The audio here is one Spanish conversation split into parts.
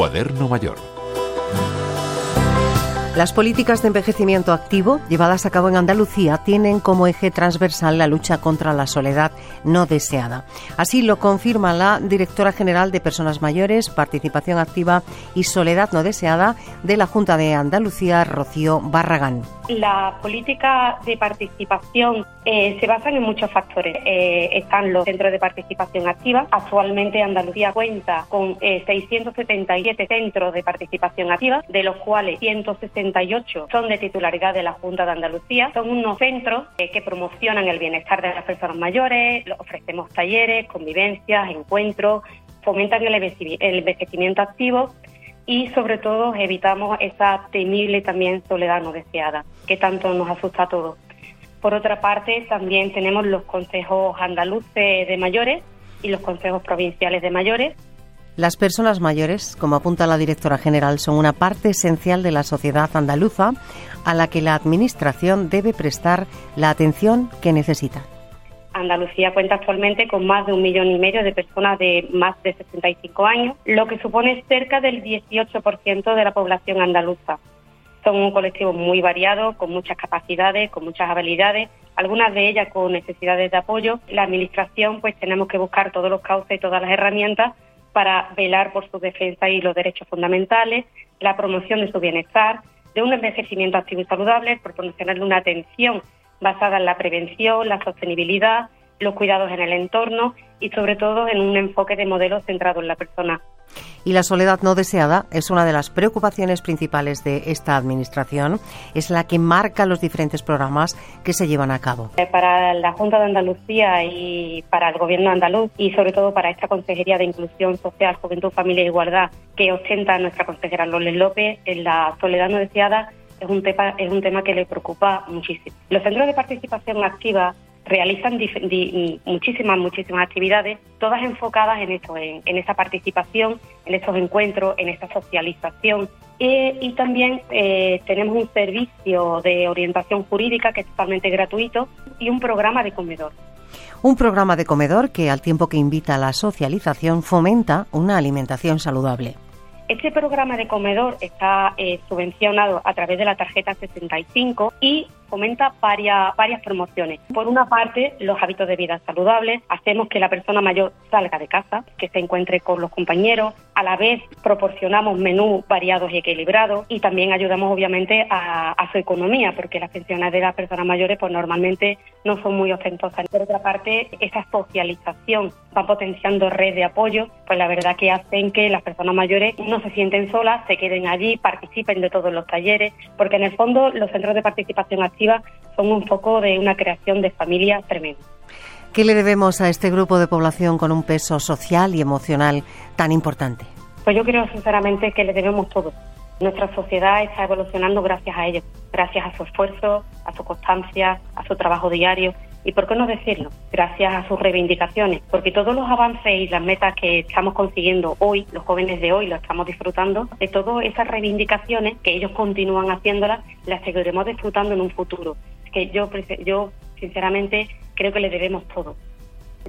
Cuaderno Mayor. Las políticas de envejecimiento activo llevadas a cabo en Andalucía tienen como eje transversal la lucha contra la soledad no deseada. Así lo confirma la directora general de Personas Mayores, Participación Activa y Soledad no deseada de la Junta de Andalucía, Rocío Barragán. La política de participación eh, se basan en muchos factores. Eh, están los centros de participación activa. Actualmente Andalucía cuenta con 677 eh, centros de participación activa, de los cuales 168 son de titularidad de la Junta de Andalucía. Son unos centros que promocionan el bienestar de las personas mayores, ofrecemos talleres, convivencias, encuentros, fomentan el envejecimiento activo y sobre todo evitamos esa temible también soledad no deseada que tanto nos asusta a todos. Por otra parte, también tenemos los consejos andaluces de mayores y los consejos provinciales de mayores. Las personas mayores, como apunta la directora general, son una parte esencial de la sociedad andaluza a la que la Administración debe prestar la atención que necesita. Andalucía cuenta actualmente con más de un millón y medio de personas de más de 65 años, lo que supone cerca del 18% de la población andaluza. Son un colectivo muy variado, con muchas capacidades, con muchas habilidades, algunas de ellas con necesidades de apoyo. La Administración, pues tenemos que buscar todos los cauces y todas las herramientas para velar por su defensa y los derechos fundamentales, la promoción de su bienestar, de un envejecimiento activo y saludable, proporcionarle una atención basada en la prevención, la sostenibilidad, los cuidados en el entorno y sobre todo en un enfoque de modelo centrado en la persona. Y la soledad no deseada es una de las preocupaciones principales de esta Administración, es la que marca los diferentes programas que se llevan a cabo. Eh, para la Junta de Andalucía y para el Gobierno andaluz y sobre todo para esta Consejería de Inclusión Social, Juventud, Familia e Igualdad que ostenta nuestra consejera Loles López, en la soledad no deseada es un, tema, es un tema que le preocupa muchísimo. Los centros de participación activa realizan muchísimas, muchísimas actividades, todas enfocadas en esto, en, esa participación, en estos encuentros, en esta socialización. y también eh, tenemos un servicio de orientación jurídica que es totalmente gratuito y un programa de comedor. Un programa de comedor que, al tiempo que invita a la socialización, fomenta una alimentación saludable. Este programa de comedor está eh, subvencionado a través de la tarjeta 65 y fomenta varias, varias promociones. Por una parte, los hábitos de vida saludables, hacemos que la persona mayor salga de casa, que se encuentre con los compañeros, a la vez proporcionamos menús variados y equilibrados. Y también ayudamos obviamente a, su economía, porque las pensiones de las personas mayores pues normalmente no son muy ostentosas. Por otra parte, esa socialización va potenciando red de apoyo, pues la verdad que hacen que las personas mayores no se sienten solas, se queden allí, participen de todos los talleres, porque en el fondo los centros de participación activa son un foco de una creación de familia tremenda. ¿Qué le debemos a este grupo de población con un peso social y emocional tan importante? Pues yo creo sinceramente que le debemos todo. Nuestra sociedad está evolucionando gracias a ellos, gracias a su esfuerzo, a su constancia, a su trabajo diario y, ¿por qué no decirlo?, gracias a sus reivindicaciones, porque todos los avances y las metas que estamos consiguiendo hoy, los jóvenes de hoy lo estamos disfrutando, de todas esas reivindicaciones que ellos continúan haciéndolas, las seguiremos disfrutando en un futuro. que yo, yo, sinceramente, creo que le debemos todo.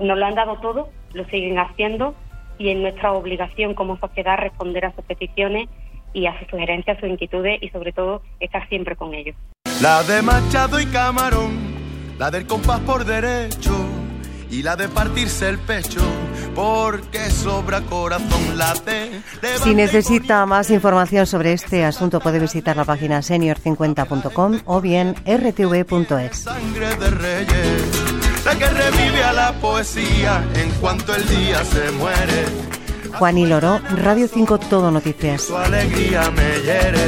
Nos lo han dado todo, lo siguen haciendo y es nuestra obligación como sociedad responder a sus peticiones y a sus sugerencias, sus inquietudes y sobre todo estar siempre con ellos. La de Machado y Camarón la del compás por derecho y la de partirse el pecho porque sobra corazón late. Si necesita más información sobre este asunto puede visitar la página senior50.com o bien rtv.es. Sangre de reyes, la que revive a la poesía en cuanto el día se muere. Juan y Loro, Radio 5 Todo Noticias. Su alegría me hiere.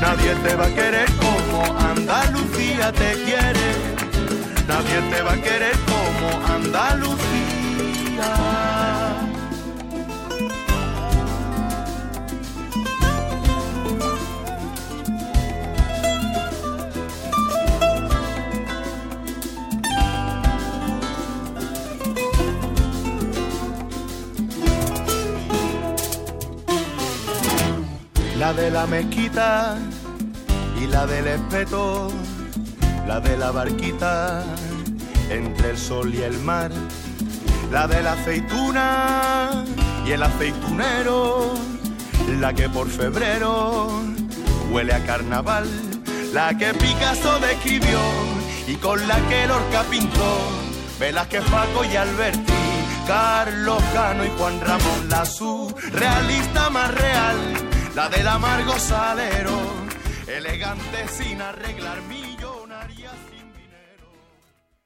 Nadie te va a querer como Andalucía te quiere. Nadie te va a querer como Andalucía. La de la mezquita y la del espeto la de la barquita el sol y el mar, la de la aceituna y el aceitunero, la que por febrero huele a carnaval, la que Picasso describió y con la que Lorca pintó, que Paco y Alberti, Carlos Cano y Juan Ramón, la realista más real, la del amargo salero, elegante sin arreglar millonarias.